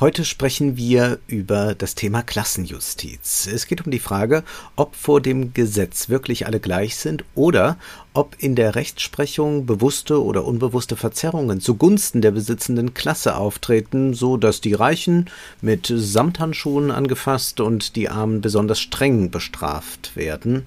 Heute sprechen wir über das Thema Klassenjustiz. Es geht um die Frage, ob vor dem Gesetz wirklich alle gleich sind oder ob in der Rechtsprechung bewusste oder unbewusste Verzerrungen zugunsten der besitzenden Klasse auftreten, so dass die Reichen mit Samthandschuhen angefasst und die Armen besonders streng bestraft werden.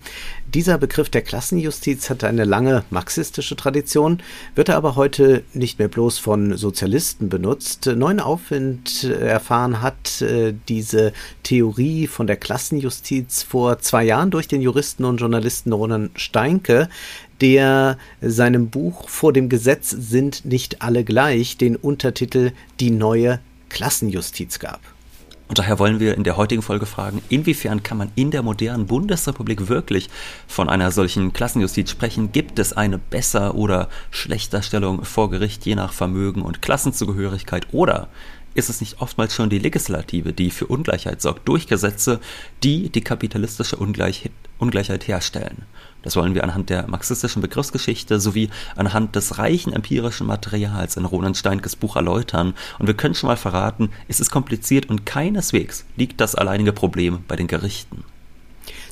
Dieser Begriff der Klassenjustiz hat eine lange marxistische Tradition, wird aber heute nicht mehr bloß von Sozialisten benutzt. Neuen Aufwind erfahren hat äh, diese Theorie von der Klassenjustiz vor zwei Jahren durch den Juristen und Journalisten Ronan Steinke, der seinem Buch Vor dem Gesetz sind nicht alle gleich den Untertitel Die neue Klassenjustiz gab. Und daher wollen wir in der heutigen Folge fragen, inwiefern kann man in der modernen Bundesrepublik wirklich von einer solchen Klassenjustiz sprechen? Gibt es eine besser oder schlechter Stellung vor Gericht je nach Vermögen und Klassenzugehörigkeit? Oder ist es nicht oftmals schon die Legislative, die für Ungleichheit sorgt, durch Gesetze, die die kapitalistische Ungleich Ungleichheit herstellen? Das wollen wir anhand der marxistischen Begriffsgeschichte sowie anhand des reichen empirischen Materials in Roland Steinkes Buch erläutern. Und wir können schon mal verraten, es ist kompliziert und keineswegs liegt das alleinige Problem bei den Gerichten.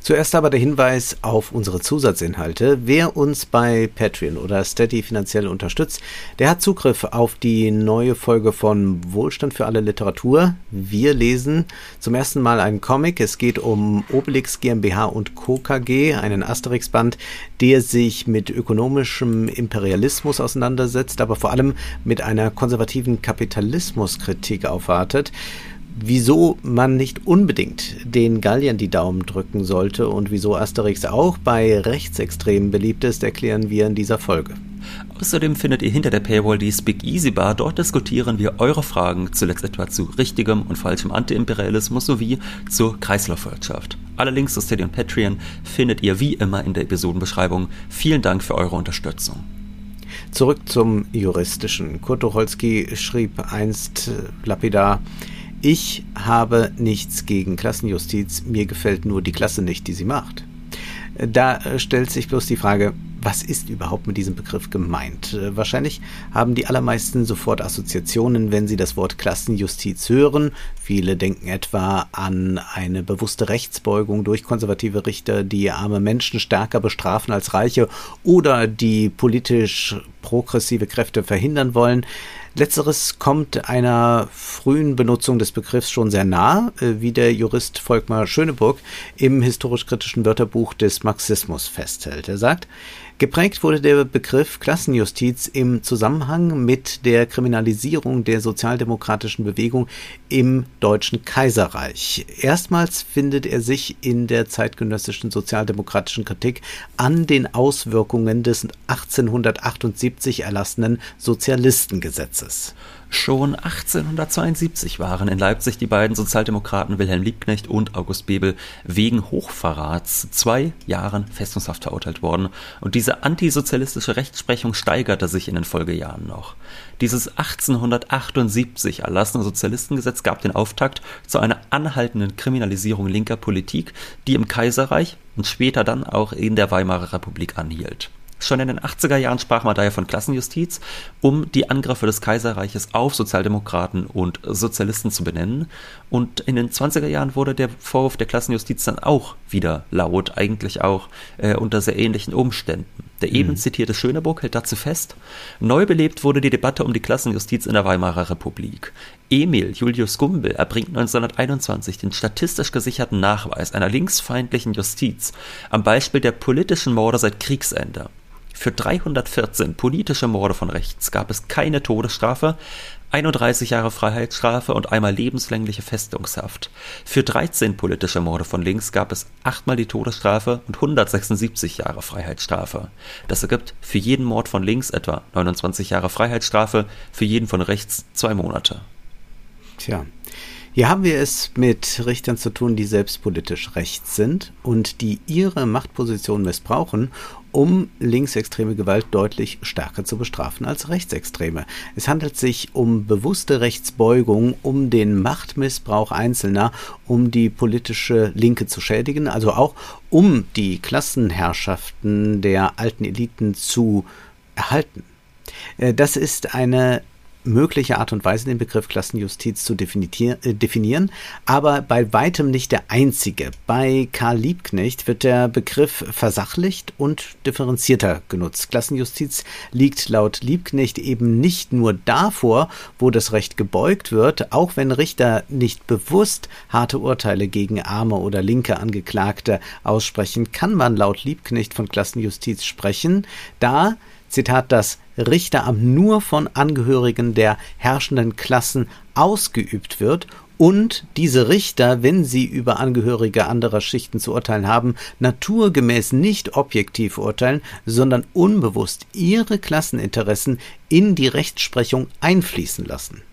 Zuerst aber der Hinweis auf unsere Zusatzinhalte. Wer uns bei Patreon oder Steady finanziell unterstützt, der hat Zugriff auf die neue Folge von Wohlstand für alle Literatur. Wir lesen zum ersten Mal einen Comic. Es geht um Obelix GmbH und Co. KG, einen Asterix-Band, der sich mit ökonomischem Imperialismus auseinandersetzt, aber vor allem mit einer konservativen Kapitalismuskritik aufwartet wieso man nicht unbedingt den Galliern die Daumen drücken sollte und wieso Asterix auch bei Rechtsextremen beliebt ist, erklären wir in dieser Folge. Außerdem findet ihr hinter der Paywall die Speak Easy Bar. Dort diskutieren wir eure Fragen, zuletzt etwa zu richtigem und falschem Antiimperialismus sowie zur Kreislaufwirtschaft. Alle Links zu Steady und Patreon findet ihr wie immer in der Episodenbeschreibung. Vielen Dank für eure Unterstützung. Zurück zum Juristischen. Kurt Tucholsky schrieb einst lapidar, ich habe nichts gegen Klassenjustiz, mir gefällt nur die Klasse nicht, die sie macht. Da stellt sich bloß die Frage, was ist überhaupt mit diesem Begriff gemeint? Wahrscheinlich haben die allermeisten sofort Assoziationen, wenn sie das Wort Klassenjustiz hören. Viele denken etwa an eine bewusste Rechtsbeugung durch konservative Richter, die arme Menschen stärker bestrafen als Reiche oder die politisch progressive Kräfte verhindern wollen. Letzteres kommt einer frühen Benutzung des Begriffs schon sehr nah, äh, wie der Jurist Volkmar Schöneburg im historisch-kritischen Wörterbuch des Marxismus festhält. Er sagt, Geprägt wurde der Begriff Klassenjustiz im Zusammenhang mit der Kriminalisierung der sozialdemokratischen Bewegung im Deutschen Kaiserreich. Erstmals findet er sich in der zeitgenössischen sozialdemokratischen Kritik an den Auswirkungen des 1878 erlassenen Sozialistengesetzes. Schon 1872 waren in Leipzig die beiden Sozialdemokraten Wilhelm Liebknecht und August Bebel wegen Hochverrats zwei Jahren Festungshaft verurteilt worden und diese antisozialistische Rechtsprechung steigerte sich in den Folgejahren noch. Dieses 1878 erlassene Sozialistengesetz gab den Auftakt zu einer anhaltenden Kriminalisierung linker Politik, die im Kaiserreich und später dann auch in der Weimarer Republik anhielt. Schon in den 80er Jahren sprach man daher von Klassenjustiz, um die Angriffe des Kaiserreiches auf Sozialdemokraten und Sozialisten zu benennen. Und in den 20er Jahren wurde der Vorwurf der Klassenjustiz dann auch wieder laut, eigentlich auch äh, unter sehr ähnlichen Umständen. Der mhm. eben zitierte Schöneburg hält dazu fest, neu belebt wurde die Debatte um die Klassenjustiz in der Weimarer Republik. Emil Julius Gumbel erbringt 1921 den statistisch gesicherten Nachweis einer linksfeindlichen Justiz am Beispiel der politischen Morde seit Kriegsende. Für 314 politische Morde von rechts gab es keine Todesstrafe, 31 Jahre Freiheitsstrafe und einmal lebenslängliche Festungshaft. Für 13 politische Morde von links gab es achtmal die Todesstrafe und 176 Jahre Freiheitsstrafe. Das ergibt für jeden Mord von links etwa 29 Jahre Freiheitsstrafe, für jeden von rechts zwei Monate. Tja. Hier haben wir es mit Richtern zu tun, die selbst politisch rechts sind und die ihre Machtposition missbrauchen, um linksextreme Gewalt deutlich stärker zu bestrafen als rechtsextreme. Es handelt sich um bewusste Rechtsbeugung, um den Machtmissbrauch Einzelner, um die politische Linke zu schädigen, also auch um die Klassenherrschaften der alten Eliten zu erhalten. Äh, das ist eine mögliche Art und Weise, den Begriff Klassenjustiz zu äh, definieren, aber bei weitem nicht der einzige. Bei Karl Liebknecht wird der Begriff versachlicht und differenzierter genutzt. Klassenjustiz liegt laut Liebknecht eben nicht nur davor, wo das Recht gebeugt wird, auch wenn Richter nicht bewusst harte Urteile gegen arme oder linke Angeklagte aussprechen, kann man laut Liebknecht von Klassenjustiz sprechen, da Zitat, das Richteramt nur von Angehörigen der herrschenden Klassen ausgeübt wird und diese Richter, wenn sie über Angehörige anderer Schichten zu urteilen haben, naturgemäß nicht objektiv urteilen, sondern unbewusst ihre Klasseninteressen in die Rechtsprechung einfließen lassen.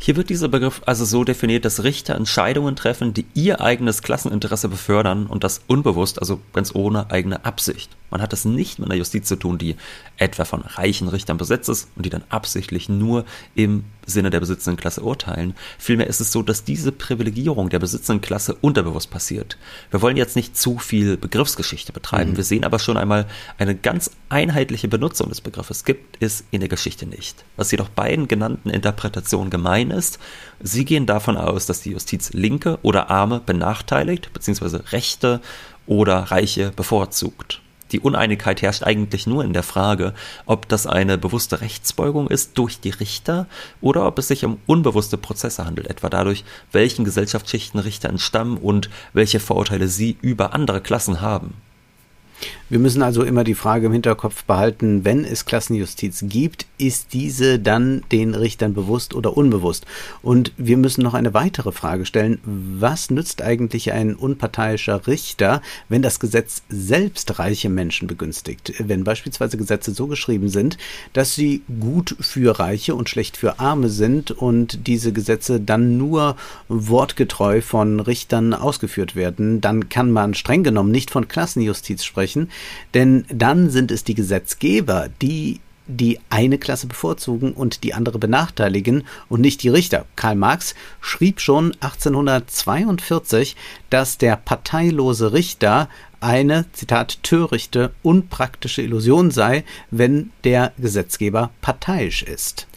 Hier wird dieser Begriff also so definiert, dass Richter Entscheidungen treffen, die ihr eigenes Klasseninteresse befördern und das unbewusst, also ganz ohne eigene Absicht. Man hat es nicht mit einer Justiz zu tun, die etwa von reichen Richtern besetzt ist und die dann absichtlich nur im Sinne der besitzenden Klasse urteilen. Vielmehr ist es so, dass diese Privilegierung der besitzenden Klasse unterbewusst passiert. Wir wollen jetzt nicht zu viel Begriffsgeschichte betreiben. Mhm. Wir sehen aber schon einmal eine ganz einheitliche Benutzung des Begriffes gibt es in der Geschichte nicht. Was jedoch beiden genannten Interpretationen gemein ist, sie gehen davon aus, dass die Justiz Linke oder Arme benachteiligt, beziehungsweise Rechte oder Reiche bevorzugt. Die Uneinigkeit herrscht eigentlich nur in der Frage, ob das eine bewusste Rechtsbeugung ist durch die Richter oder ob es sich um unbewusste Prozesse handelt, etwa dadurch, welchen Gesellschaftsschichten Richter entstammen und welche Vorurteile sie über andere Klassen haben. Wir müssen also immer die Frage im Hinterkopf behalten, wenn es Klassenjustiz gibt, ist diese dann den Richtern bewusst oder unbewusst? Und wir müssen noch eine weitere Frage stellen. Was nützt eigentlich ein unparteiischer Richter, wenn das Gesetz selbst reiche Menschen begünstigt? Wenn beispielsweise Gesetze so geschrieben sind, dass sie gut für Reiche und schlecht für Arme sind und diese Gesetze dann nur wortgetreu von Richtern ausgeführt werden, dann kann man streng genommen nicht von Klassenjustiz sprechen, denn dann sind es die Gesetzgeber, die die eine Klasse bevorzugen und die andere benachteiligen und nicht die Richter. Karl Marx schrieb schon 1842, dass der parteilose Richter eine, Zitat, törichte, unpraktische Illusion sei, wenn der Gesetzgeber parteiisch ist.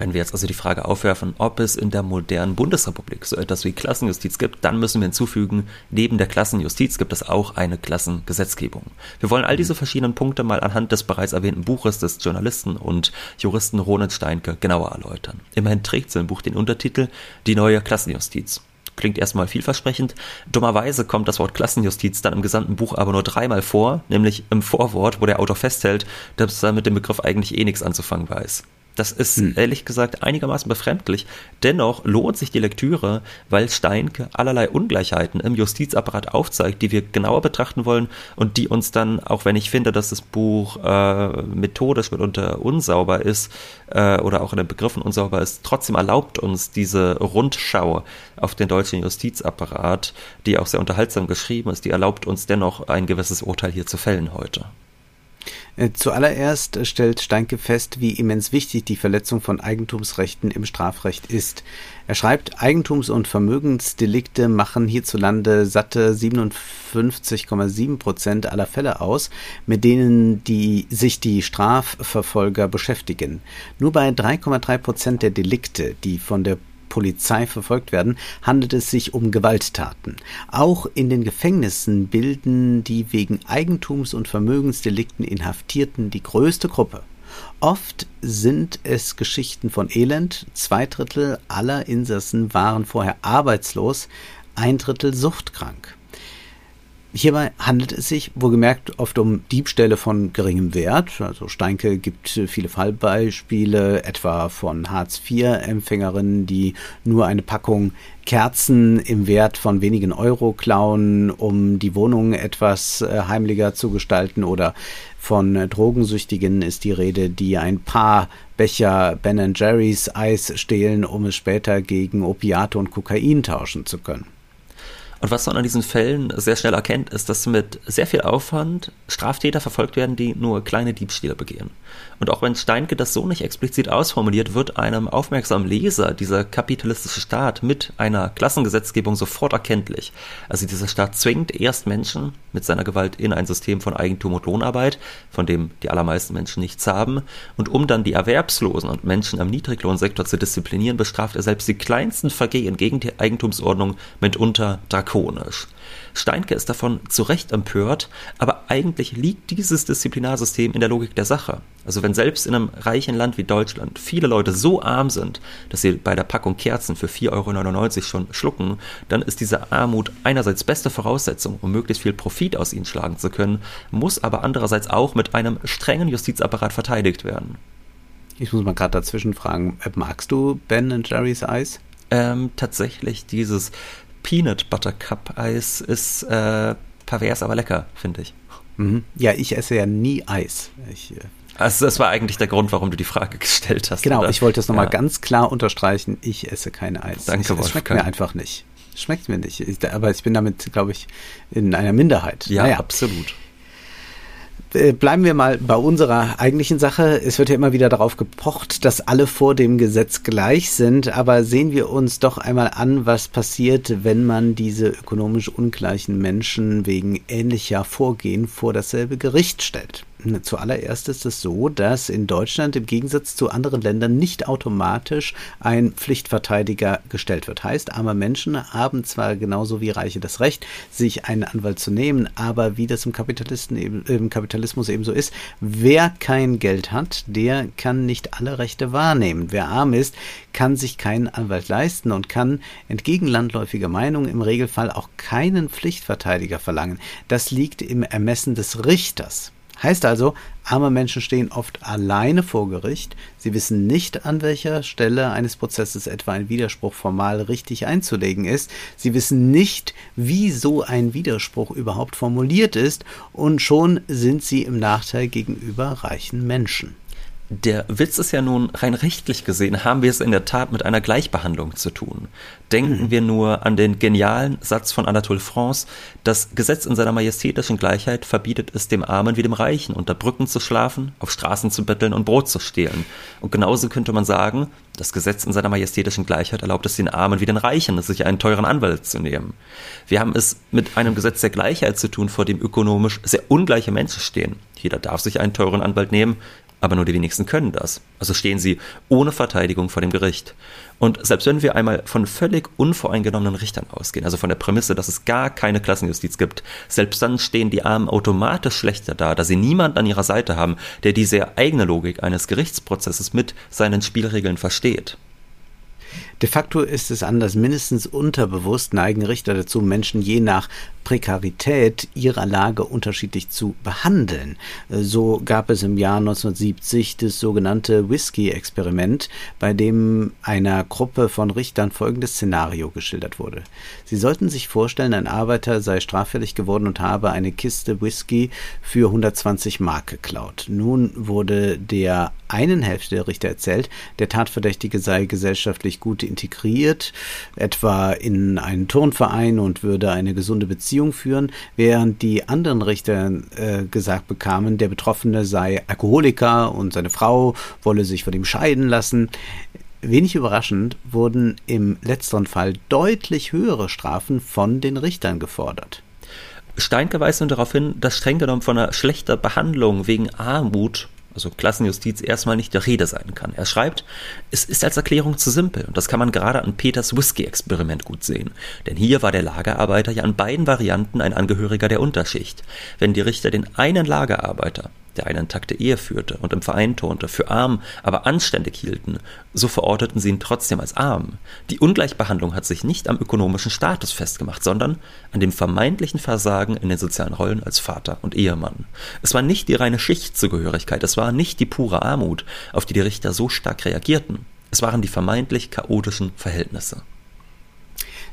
Wenn wir jetzt also die Frage aufwerfen, ob es in der modernen Bundesrepublik so etwas wie Klassenjustiz gibt, dann müssen wir hinzufügen, neben der Klassenjustiz gibt es auch eine Klassengesetzgebung. Wir wollen all diese verschiedenen Punkte mal anhand des bereits erwähnten Buches des Journalisten und Juristen Ronald Steinke genauer erläutern. Immerhin trägt sein Buch den Untertitel Die neue Klassenjustiz klingt erstmal vielversprechend. Dummerweise kommt das Wort Klassenjustiz dann im gesamten Buch aber nur dreimal vor, nämlich im Vorwort, wo der Autor festhält, dass er mit dem Begriff eigentlich eh nichts anzufangen weiß. Das ist hm. ehrlich gesagt einigermaßen befremdlich. Dennoch lohnt sich die Lektüre, weil Steinke allerlei Ungleichheiten im Justizapparat aufzeigt, die wir genauer betrachten wollen und die uns dann, auch wenn ich finde, dass das Buch äh, methodisch mitunter unsauber ist äh, oder auch in den Begriffen unsauber ist, trotzdem erlaubt uns diese Rundschau auf den deutschen Justizapparat, die auch sehr unterhaltsam geschrieben ist, die erlaubt uns dennoch ein gewisses Urteil hier zu fällen heute. Äh, zuallererst stellt Steinke fest, wie immens wichtig die Verletzung von Eigentumsrechten im Strafrecht ist. Er schreibt, Eigentums- und Vermögensdelikte machen hierzulande satte 57,7 Prozent aller Fälle aus, mit denen die, sich die Strafverfolger beschäftigen. Nur bei 3,3 Prozent der Delikte, die von der Polizei verfolgt werden, handelt es sich um Gewalttaten. Auch in den Gefängnissen bilden die wegen Eigentums- und Vermögensdelikten Inhaftierten die größte Gruppe. Oft sind es Geschichten von Elend, zwei Drittel aller Insassen waren vorher arbeitslos, ein Drittel suchtkrank. Hierbei handelt es sich wohlgemerkt oft um Diebstähle von geringem Wert. Also Steinke gibt viele Fallbeispiele, etwa von Hartz-IV-Empfängerinnen, die nur eine Packung Kerzen im Wert von wenigen Euro klauen, um die Wohnung etwas äh, heimlicher zu gestalten oder von Drogensüchtigen ist die Rede, die ein paar Becher Ben Jerry's Eis stehlen, um es später gegen Opiate und Kokain tauschen zu können. Und was man an diesen Fällen sehr schnell erkennt, ist, dass mit sehr viel Aufwand Straftäter verfolgt werden, die nur kleine Diebstähle begehen. Und auch wenn Steinke das so nicht explizit ausformuliert, wird einem aufmerksamen Leser dieser kapitalistische Staat mit einer Klassengesetzgebung sofort erkenntlich. Also dieser Staat zwingt erst Menschen mit seiner Gewalt in ein System von Eigentum und Lohnarbeit, von dem die allermeisten Menschen nichts haben, und um dann die Erwerbslosen und Menschen am Niedriglohnsektor zu disziplinieren, bestraft er selbst die kleinsten Vergehen gegen die Eigentumsordnung mitunter drakonisch. Steinke ist davon zu Recht empört, aber eigentlich liegt dieses Disziplinarsystem in der Logik der Sache. Also wenn selbst in einem reichen Land wie Deutschland viele Leute so arm sind, dass sie bei der Packung Kerzen für 4,99 Euro schon schlucken, dann ist diese Armut einerseits beste Voraussetzung, um möglichst viel Profit aus ihnen schlagen zu können, muss aber andererseits auch mit einem strengen Justizapparat verteidigt werden. Ich muss mal gerade dazwischen fragen, magst du Ben Jerry's Eis? Ähm, tatsächlich dieses Peanut Butter Cup Eis ist äh, pervers, aber lecker, finde ich. Mhm. Ja, ich esse ja nie Eis. Ich, äh also das war eigentlich der Grund, warum du die Frage gestellt hast. Genau, oder? ich wollte es nochmal ja. ganz klar unterstreichen. Ich esse kein Eis. Danke, ich, Es schmeckt mir einfach nicht. Schmeckt mir nicht. Ich, aber ich bin damit, glaube ich, in einer Minderheit. Ja, naja. absolut. Äh, bleiben wir mal bei unserer eigentlichen Sache. Es wird ja immer wieder darauf gepocht, dass alle vor dem Gesetz gleich sind, aber sehen wir uns doch einmal an, was passiert, wenn man diese ökonomisch ungleichen Menschen wegen ähnlicher Vorgehen vor dasselbe Gericht stellt. Zuallererst ist es so, dass in Deutschland im Gegensatz zu anderen Ländern nicht automatisch ein Pflichtverteidiger gestellt wird. Heißt, arme Menschen haben zwar genauso wie Reiche das Recht, sich einen Anwalt zu nehmen, aber wie das im, Kapitalisten eben, im Kapitalismus eben so ist, wer kein Geld hat, der kann nicht alle Rechte wahrnehmen. Wer arm ist, kann sich keinen Anwalt leisten und kann entgegen landläufiger Meinung im Regelfall auch keinen Pflichtverteidiger verlangen. Das liegt im Ermessen des Richters. Heißt also, arme Menschen stehen oft alleine vor Gericht, sie wissen nicht, an welcher Stelle eines Prozesses etwa ein Widerspruch formal richtig einzulegen ist, sie wissen nicht, wie so ein Widerspruch überhaupt formuliert ist, und schon sind sie im Nachteil gegenüber reichen Menschen. Der Witz ist ja nun, rein rechtlich gesehen, haben wir es in der Tat mit einer Gleichbehandlung zu tun. Denken mhm. wir nur an den genialen Satz von Anatole France, das Gesetz in seiner majestätischen Gleichheit verbietet es dem Armen wie dem Reichen, unter Brücken zu schlafen, auf Straßen zu betteln und Brot zu stehlen. Und genauso könnte man sagen, das Gesetz in seiner majestätischen Gleichheit erlaubt es den Armen wie den Reichen, sich einen teuren Anwalt zu nehmen. Wir haben es mit einem Gesetz der Gleichheit zu tun, vor dem ökonomisch sehr ungleiche Menschen stehen. Jeder darf sich einen teuren Anwalt nehmen, aber nur die wenigsten können das. Also stehen sie ohne Verteidigung vor dem Gericht. Und selbst wenn wir einmal von völlig unvoreingenommenen Richtern ausgehen, also von der Prämisse, dass es gar keine Klassenjustiz gibt, selbst dann stehen die Armen automatisch schlechter da, da sie niemand an ihrer Seite haben, der diese eigene Logik eines Gerichtsprozesses mit seinen Spielregeln versteht. De facto ist es anders. Mindestens unterbewusst neigen Richter dazu, Menschen je nach Prekarität ihrer Lage unterschiedlich zu behandeln. So gab es im Jahr 1970 das sogenannte Whisky-Experiment, bei dem einer Gruppe von Richtern folgendes Szenario geschildert wurde. Sie sollten sich vorstellen, ein Arbeiter sei straffällig geworden und habe eine Kiste Whisky für 120 Mark geklaut. Nun wurde der einen Hälfte der Richter erzählt, der Tatverdächtige sei gesellschaftlich gut integriert, etwa in einen Turnverein und würde eine gesunde Beziehung führen, während die anderen Richter äh, gesagt bekamen, der Betroffene sei Alkoholiker und seine Frau wolle sich von ihm scheiden lassen. Wenig überraschend wurden im letzteren Fall deutlich höhere Strafen von den Richtern gefordert. Steinke weist nun darauf hin, dass streng genommen von einer schlechter Behandlung wegen Armut also Klassenjustiz, erstmal nicht der Rede sein kann. Er schreibt, es ist als Erklärung zu simpel und das kann man gerade an Peters Whisky-Experiment gut sehen. Denn hier war der Lagerarbeiter ja an beiden Varianten ein Angehöriger der Unterschicht. Wenn die Richter den einen Lagerarbeiter der eine intakte Ehe führte und im Verein turnte, für arm, aber anständig hielten, so verorteten sie ihn trotzdem als arm. Die Ungleichbehandlung hat sich nicht am ökonomischen Status festgemacht, sondern an dem vermeintlichen Versagen in den sozialen Rollen als Vater und Ehemann. Es war nicht die reine Schichtzugehörigkeit, es war nicht die pure Armut, auf die die Richter so stark reagierten. Es waren die vermeintlich chaotischen Verhältnisse.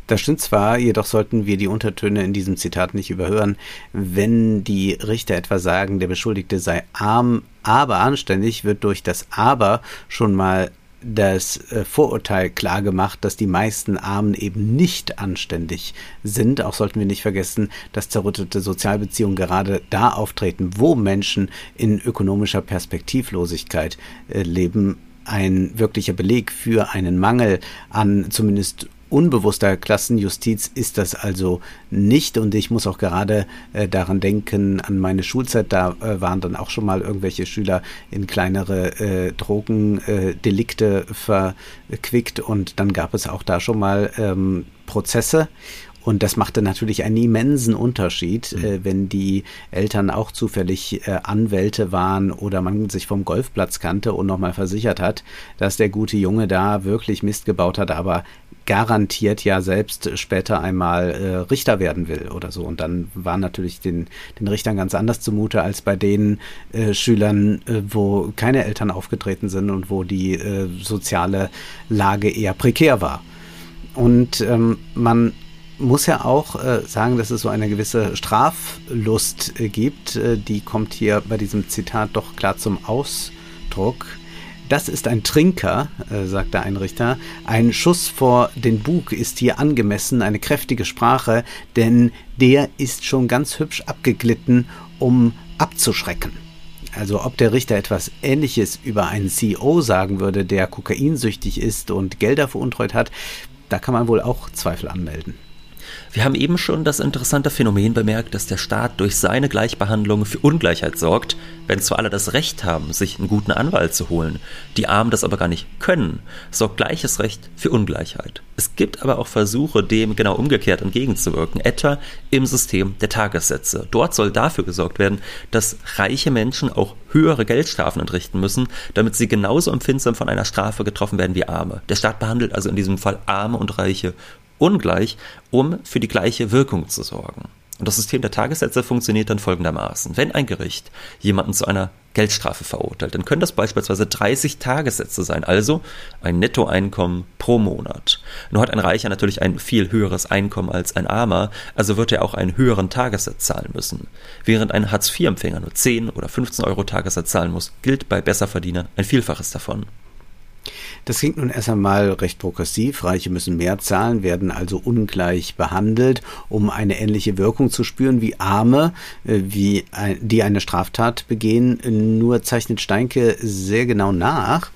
Das stimmt zwar, jedoch sollten wir die Untertöne in diesem Zitat nicht überhören. Wenn die Richter etwa sagen, der Beschuldigte sei arm, aber anständig, wird durch das Aber schon mal das äh, Vorurteil klar gemacht, dass die meisten Armen eben nicht anständig sind. Auch sollten wir nicht vergessen, dass zerrüttete Sozialbeziehungen gerade da auftreten, wo Menschen in ökonomischer Perspektivlosigkeit äh, leben. Ein wirklicher Beleg für einen Mangel an zumindest unbewusster Klassenjustiz ist das also nicht. Und ich muss auch gerade äh, daran denken, an meine Schulzeit, da äh, waren dann auch schon mal irgendwelche Schüler in kleinere äh, Drogendelikte verquickt und dann gab es auch da schon mal ähm, Prozesse. Und das machte natürlich einen immensen Unterschied, mhm. äh, wenn die Eltern auch zufällig äh, Anwälte waren oder man sich vom Golfplatz kannte und nochmal versichert hat, dass der gute Junge da wirklich Mist gebaut hat, aber garantiert ja selbst später einmal äh, Richter werden will oder so. Und dann war natürlich den, den Richtern ganz anders zumute als bei den äh, Schülern, äh, wo keine Eltern aufgetreten sind und wo die äh, soziale Lage eher prekär war. Und ähm, man muss ja auch äh, sagen, dass es so eine gewisse Straflust äh, gibt. Äh, die kommt hier bei diesem Zitat doch klar zum Ausdruck. Das ist ein Trinker, äh, sagt der Einrichter. Ein Schuss vor den Bug ist hier angemessen, eine kräftige Sprache, denn der ist schon ganz hübsch abgeglitten, um abzuschrecken. Also ob der Richter etwas Ähnliches über einen CEO sagen würde, der kokainsüchtig ist und Gelder veruntreut hat, da kann man wohl auch Zweifel anmelden. Wir haben eben schon das interessante Phänomen bemerkt, dass der Staat durch seine Gleichbehandlung für Ungleichheit sorgt, wenn zwar alle das Recht haben, sich einen guten Anwalt zu holen, die Armen das aber gar nicht können, sorgt gleiches Recht für Ungleichheit. Es gibt aber auch Versuche, dem genau umgekehrt entgegenzuwirken, etwa im System der Tagessätze. Dort soll dafür gesorgt werden, dass reiche Menschen auch höhere Geldstrafen entrichten müssen, damit sie genauso empfindsam von einer Strafe getroffen werden wie Arme. Der Staat behandelt also in diesem Fall Arme und Reiche ungleich, um für die gleiche Wirkung zu sorgen. Und das System der Tagessätze funktioniert dann folgendermaßen. Wenn ein Gericht jemanden zu einer Geldstrafe verurteilt, dann können das beispielsweise 30 Tagessätze sein, also ein Nettoeinkommen pro Monat. Nur hat ein Reicher natürlich ein viel höheres Einkommen als ein Armer, also wird er auch einen höheren Tagessatz zahlen müssen. Während ein Hartz-IV-Empfänger nur 10 oder 15 Euro Tagessatz zahlen muss, gilt bei Besserverdienern ein Vielfaches davon. Das klingt nun erst einmal recht progressiv. Reiche müssen mehr zahlen, werden also ungleich behandelt, um eine ähnliche Wirkung zu spüren wie Arme, äh, wie, die eine Straftat begehen. Nur zeichnet Steinke sehr genau nach,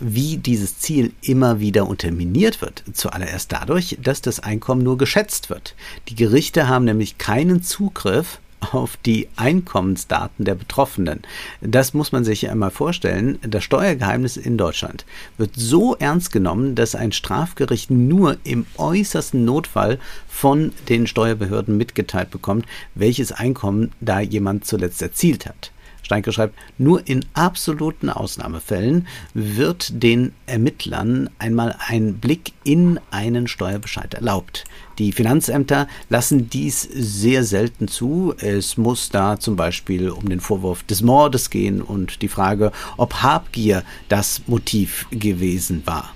wie dieses Ziel immer wieder unterminiert wird. Zuallererst dadurch, dass das Einkommen nur geschätzt wird. Die Gerichte haben nämlich keinen Zugriff auf die Einkommensdaten der Betroffenen. Das muss man sich einmal vorstellen. Das Steuergeheimnis in Deutschland wird so ernst genommen, dass ein Strafgericht nur im äußersten Notfall von den Steuerbehörden mitgeteilt bekommt, welches Einkommen da jemand zuletzt erzielt hat. Steinke schreibt, nur in absoluten Ausnahmefällen wird den Ermittlern einmal ein Blick in einen Steuerbescheid erlaubt. Die Finanzämter lassen dies sehr selten zu. Es muss da zum Beispiel um den Vorwurf des Mordes gehen und die Frage, ob Habgier das Motiv gewesen war.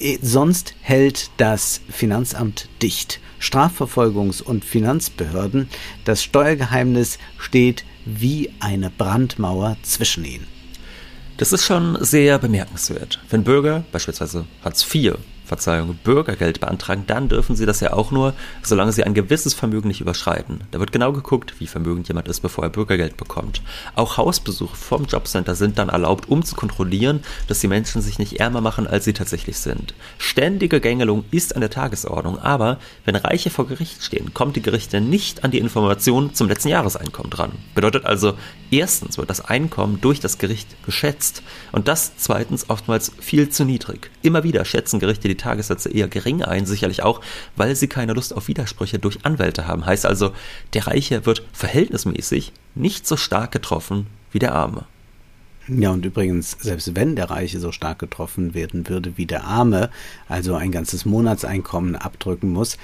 Äh, sonst hält das Finanzamt dicht. Strafverfolgungs- und Finanzbehörden, das Steuergeheimnis steht wie eine Brandmauer zwischen ihnen. Das ist schon sehr bemerkenswert. Wenn Bürger, beispielsweise Hartz IV, Verzeihung, Bürgergeld beantragen, dann dürfen sie das ja auch nur, solange sie ein gewisses Vermögen nicht überschreiten. Da wird genau geguckt, wie vermögend jemand ist, bevor er Bürgergeld bekommt. Auch Hausbesuche vom Jobcenter sind dann erlaubt, um zu kontrollieren, dass die Menschen sich nicht ärmer machen, als sie tatsächlich sind. Ständige Gängelung ist an der Tagesordnung, aber wenn Reiche vor Gericht stehen, kommt die Gerichte nicht an die Informationen zum letzten Jahreseinkommen dran. Bedeutet also, erstens wird das Einkommen durch das Gericht geschätzt und das zweitens oftmals viel zu niedrig. Immer wieder schätzen Gerichte die Tagessätze eher gering ein, sicherlich auch, weil sie keine Lust auf Widersprüche durch Anwälte haben. Heißt also, der Reiche wird verhältnismäßig nicht so stark getroffen wie der Arme. Ja, und übrigens, selbst wenn der Reiche so stark getroffen werden würde wie der Arme, also ein ganzes Monatseinkommen abdrücken muss,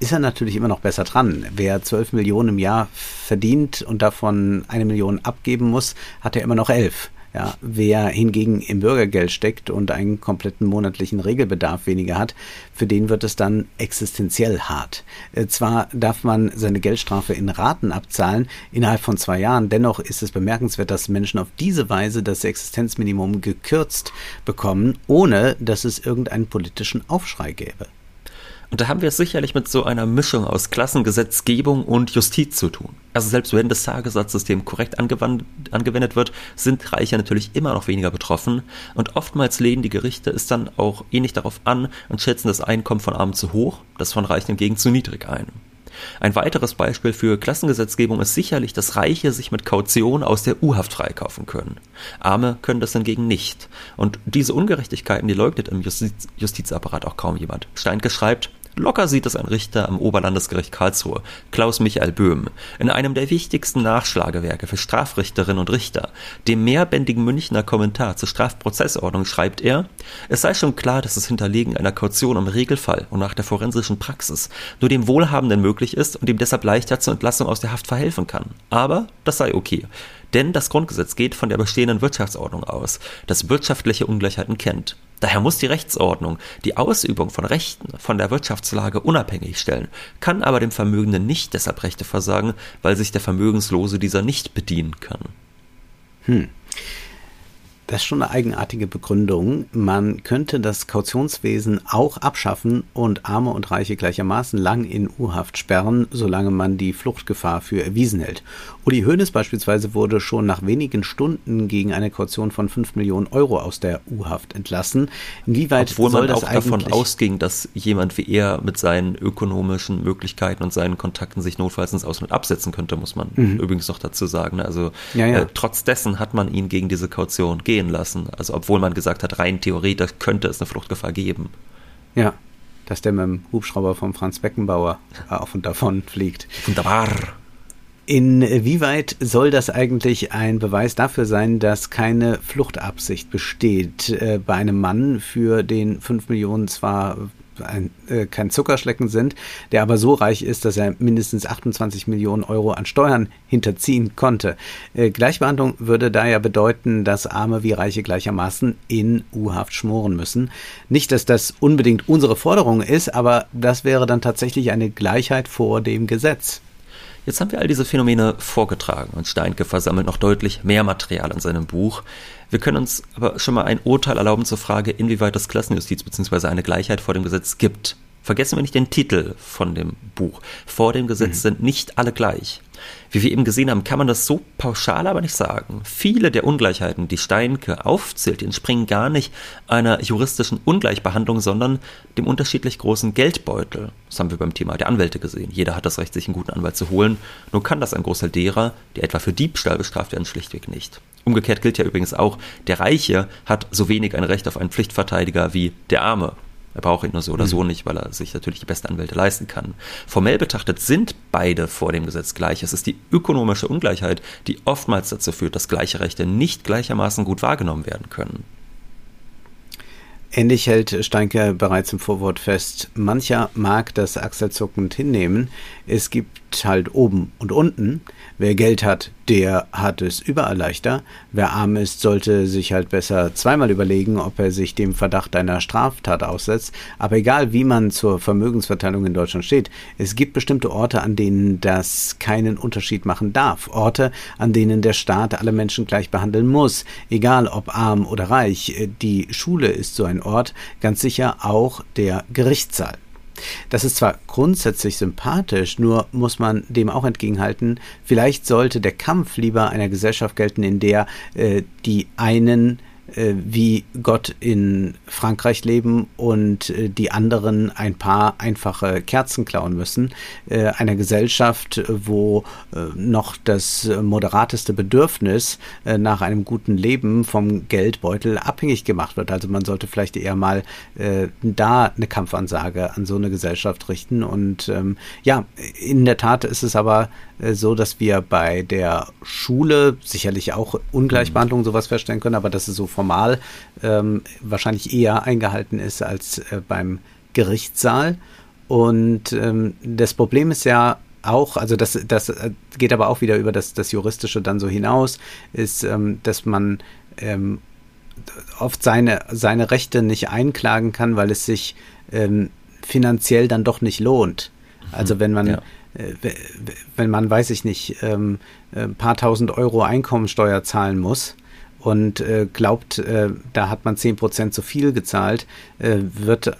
ist er natürlich immer noch besser dran. Wer 12 Millionen im Jahr verdient und davon eine Million abgeben muss, hat er immer noch elf. Ja, wer hingegen im Bürgergeld steckt und einen kompletten monatlichen Regelbedarf weniger hat, für den wird es dann existenziell hart. Äh, zwar darf man seine Geldstrafe in Raten abzahlen innerhalb von zwei Jahren, dennoch ist es bemerkenswert, dass Menschen auf diese Weise das Existenzminimum gekürzt bekommen, ohne dass es irgendeinen politischen Aufschrei gäbe. Und da haben wir es sicherlich mit so einer Mischung aus Klassengesetzgebung und Justiz zu tun. Also selbst wenn das Tagessatzsystem korrekt angewendet wird, sind Reiche natürlich immer noch weniger betroffen. Und oftmals lehnen die Gerichte es dann auch ähnlich darauf an und schätzen das Einkommen von Armen zu hoch, das von Reichen hingegen zu niedrig ein. Ein weiteres Beispiel für Klassengesetzgebung ist sicherlich, dass Reiche sich mit Kaution aus der U-Haft freikaufen können. Arme können das hingegen nicht. Und diese Ungerechtigkeiten, die leugnet im Justiz Justizapparat auch kaum jemand. Steinke schreibt, Locker sieht es ein Richter am Oberlandesgericht Karlsruhe, Klaus Michael Böhm, in einem der wichtigsten Nachschlagewerke für Strafrichterinnen und Richter, dem mehrbändigen Münchner Kommentar zur Strafprozessordnung, schreibt er, es sei schon klar, dass das Hinterlegen einer Kaution im Regelfall und nach der forensischen Praxis nur dem Wohlhabenden möglich ist und ihm deshalb leichter zur Entlassung aus der Haft verhelfen kann. Aber das sei okay. Denn das Grundgesetz geht von der bestehenden Wirtschaftsordnung aus, das wirtschaftliche Ungleichheiten kennt. Daher muss die Rechtsordnung die Ausübung von Rechten von der Wirtschaftslage unabhängig stellen, kann aber dem Vermögenden nicht deshalb Rechte versagen, weil sich der Vermögenslose dieser nicht bedienen kann. Hm. Das ist schon eine eigenartige Begründung. Man könnte das Kautionswesen auch abschaffen und Arme und Reiche gleichermaßen lang in U-Haft sperren, solange man die Fluchtgefahr für erwiesen hält. Uli Hoeneß beispielsweise wurde schon nach wenigen Stunden gegen eine Kaution von 5 Millionen Euro aus der U-Haft entlassen. Inwieweit Obwohl soll man das auch davon ausging, dass jemand wie er mit seinen ökonomischen Möglichkeiten und seinen Kontakten sich notfalls ins Ausland absetzen könnte, muss man mhm. übrigens noch dazu sagen. Also ja, ja. Äh, trotz dessen hat man ihn gegen diese Kaution gegen gehen lassen. Also obwohl man gesagt hat, rein theoretisch könnte es eine Fluchtgefahr geben. Ja, dass der mit dem Hubschrauber von Franz Beckenbauer auf und davon fliegt. Wunderbar. Inwieweit soll das eigentlich ein Beweis dafür sein, dass keine Fluchtabsicht besteht äh, bei einem Mann, für den 5 Millionen zwar ein, äh, kein Zuckerschlecken sind, der aber so reich ist, dass er mindestens 28 Millionen Euro an Steuern hinterziehen konnte. Äh, Gleichbehandlung würde daher bedeuten, dass Arme wie Reiche gleichermaßen in U-Haft schmoren müssen. Nicht, dass das unbedingt unsere Forderung ist, aber das wäre dann tatsächlich eine Gleichheit vor dem Gesetz. Jetzt haben wir all diese Phänomene vorgetragen und Steinke versammelt noch deutlich mehr Material in seinem Buch. Wir können uns aber schon mal ein Urteil erlauben zur Frage, inwieweit es Klassenjustiz bzw. eine Gleichheit vor dem Gesetz gibt. Vergessen wir nicht den Titel von dem Buch. Vor dem Gesetz mhm. sind nicht alle gleich. Wie wir eben gesehen haben, kann man das so pauschal aber nicht sagen. Viele der Ungleichheiten, die Steinke aufzählt, entspringen gar nicht einer juristischen Ungleichbehandlung, sondern dem unterschiedlich großen Geldbeutel. Das haben wir beim Thema der Anwälte gesehen. Jeder hat das Recht, sich einen guten Anwalt zu holen. Nur kann das ein Großteil derer, die etwa für Diebstahl bestraft werden, schlichtweg nicht. Umgekehrt gilt ja übrigens auch, der Reiche hat so wenig ein Recht auf einen Pflichtverteidiger wie der Arme. Er braucht ihn nur so oder mhm. so nicht, weil er sich natürlich die besten Anwälte leisten kann. Formell betrachtet sind beide vor dem Gesetz gleich. Es ist die ökonomische Ungleichheit, die oftmals dazu führt, dass gleiche Rechte nicht gleichermaßen gut wahrgenommen werden können. Ähnlich hält Steinke bereits im Vorwort fest, mancher mag das achselzuckend hinnehmen, es gibt halt oben und unten, wer Geld hat, der hat es überall leichter. Wer arm ist, sollte sich halt besser zweimal überlegen, ob er sich dem Verdacht einer Straftat aussetzt. Aber egal, wie man zur Vermögensverteilung in Deutschland steht, es gibt bestimmte Orte, an denen das keinen Unterschied machen darf. Orte, an denen der Staat alle Menschen gleich behandeln muss, egal ob arm oder reich. Die Schule ist so ein Ort, ganz sicher auch der Gerichtssaal. Das ist zwar grundsätzlich sympathisch, nur muss man dem auch entgegenhalten, vielleicht sollte der Kampf lieber einer Gesellschaft gelten, in der äh, die einen wie Gott in Frankreich leben und äh, die anderen ein paar einfache Kerzen klauen müssen. Äh, einer Gesellschaft, wo äh, noch das moderateste Bedürfnis äh, nach einem guten Leben vom Geldbeutel abhängig gemacht wird. Also man sollte vielleicht eher mal äh, da eine Kampfansage an so eine Gesellschaft richten. Und ähm, ja, in der Tat ist es aber äh, so, dass wir bei der Schule sicherlich auch Ungleichbehandlung sowas feststellen können, aber dass es so formal ähm, wahrscheinlich eher eingehalten ist als äh, beim Gerichtssaal. Und ähm, das Problem ist ja auch, also das, das geht aber auch wieder über das, das Juristische dann so hinaus, ist, ähm, dass man ähm, oft seine, seine Rechte nicht einklagen kann, weil es sich ähm, finanziell dann doch nicht lohnt. Also mhm. wenn man, ja. äh, wenn man, weiß ich nicht, ähm, ein paar tausend Euro Einkommensteuer zahlen muss und äh, glaubt, äh, da hat man zehn Prozent zu viel gezahlt, äh, wird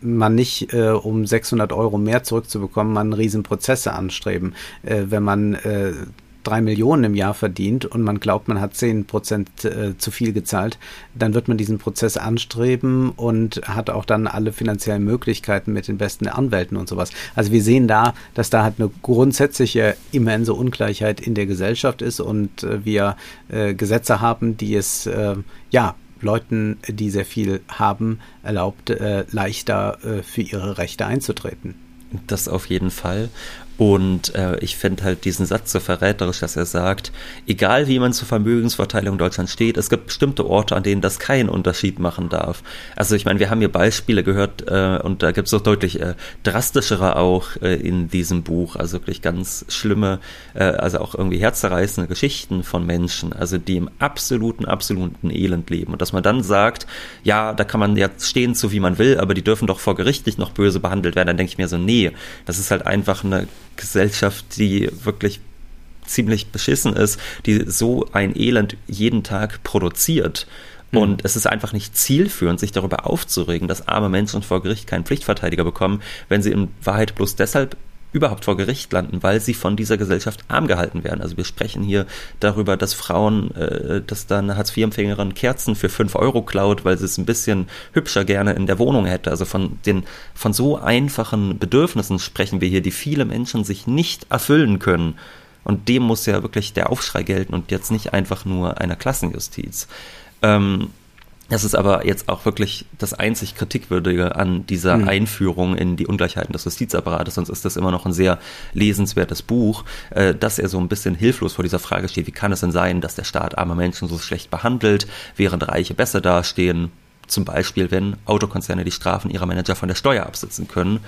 man nicht, äh, um 600 Euro mehr zurückzubekommen, man Riesenprozesse anstreben. Äh, wenn man äh, drei Millionen im Jahr verdient und man glaubt, man hat zehn Prozent äh, zu viel gezahlt, dann wird man diesen Prozess anstreben und hat auch dann alle finanziellen Möglichkeiten mit den besten Anwälten und sowas. Also wir sehen da, dass da halt eine grundsätzliche immense Ungleichheit in der Gesellschaft ist und äh, wir äh, Gesetze haben, die es äh, ja Leuten, die sehr viel haben, erlaubt, äh, leichter äh, für ihre Rechte einzutreten. Das auf jeden Fall. Und äh, ich finde halt diesen Satz so verräterisch, dass er sagt, egal wie man zur Vermögensverteilung in Deutschland steht, es gibt bestimmte Orte, an denen das keinen Unterschied machen darf. Also ich meine, wir haben hier Beispiele gehört äh, und da gibt es auch deutlich äh, drastischere auch äh, in diesem Buch, also wirklich ganz schlimme, äh, also auch irgendwie herzzerreißende Geschichten von Menschen, also die im absoluten, absoluten Elend leben. Und dass man dann sagt, ja, da kann man jetzt stehen, so wie man will, aber die dürfen doch vor Gericht nicht noch böse behandelt werden, dann denke ich mir so, nee, das ist halt einfach eine Gesellschaft, die wirklich ziemlich beschissen ist, die so ein Elend jeden Tag produziert. Mhm. Und es ist einfach nicht zielführend, sich darüber aufzuregen, dass arme Menschen vor Gericht keinen Pflichtverteidiger bekommen, wenn sie in Wahrheit bloß deshalb überhaupt vor Gericht landen, weil sie von dieser Gesellschaft arm gehalten werden. Also wir sprechen hier darüber, dass Frauen, äh, dass dann Hartz-IV-Empfängerin Kerzen für fünf Euro klaut, weil sie es ein bisschen hübscher gerne in der Wohnung hätte. Also von den, von so einfachen Bedürfnissen sprechen wir hier, die viele Menschen sich nicht erfüllen können. Und dem muss ja wirklich der Aufschrei gelten und jetzt nicht einfach nur einer Klassenjustiz. Ähm, das ist aber jetzt auch wirklich das einzig Kritikwürdige an dieser mhm. Einführung in die Ungleichheiten des Justizapparates, sonst ist das immer noch ein sehr lesenswertes Buch, äh, dass er so ein bisschen hilflos vor dieser Frage steht, wie kann es denn sein, dass der Staat arme Menschen so schlecht behandelt, während Reiche besser dastehen, zum Beispiel wenn Autokonzerne die Strafen ihrer Manager von der Steuer absitzen können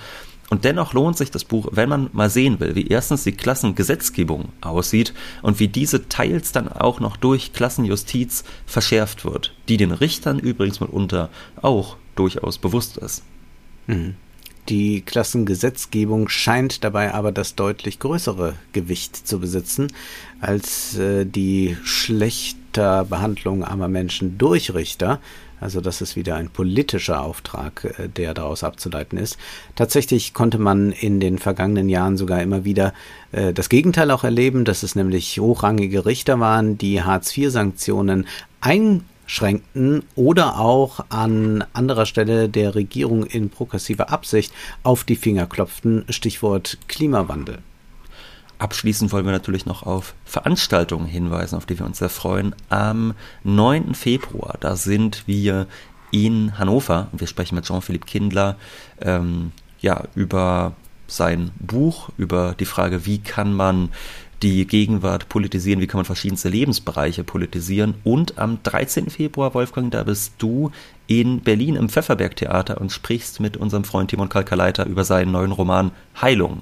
und dennoch lohnt sich das Buch, wenn man mal sehen will, wie erstens die Klassengesetzgebung aussieht und wie diese teils dann auch noch durch Klassenjustiz verschärft wird, die den Richtern übrigens mitunter auch durchaus bewusst ist. Mhm. Die Klassengesetzgebung scheint dabei aber das deutlich größere Gewicht zu besitzen als äh, die schlechter Behandlung armer Menschen durch Richter, also das ist wieder ein politischer Auftrag, äh, der daraus abzuleiten ist. Tatsächlich konnte man in den vergangenen Jahren sogar immer wieder äh, das Gegenteil auch erleben, dass es nämlich hochrangige Richter waren, die Hartz-IV-Sanktionen einschränkten oder auch an anderer Stelle der Regierung in progressiver Absicht auf die Finger klopften. Stichwort Klimawandel. Abschließend wollen wir natürlich noch auf Veranstaltungen hinweisen, auf die wir uns sehr freuen. Am 9. Februar, da sind wir in Hannover und wir sprechen mit Jean-Philippe Kindler ähm, ja, über sein Buch, über die Frage, wie kann man die Gegenwart politisieren, wie kann man verschiedenste Lebensbereiche politisieren. Und am 13. Februar, Wolfgang, da bist du in Berlin im Pfefferberg Theater und sprichst mit unserem Freund Timon Kalkaleiter über seinen neuen Roman Heilung.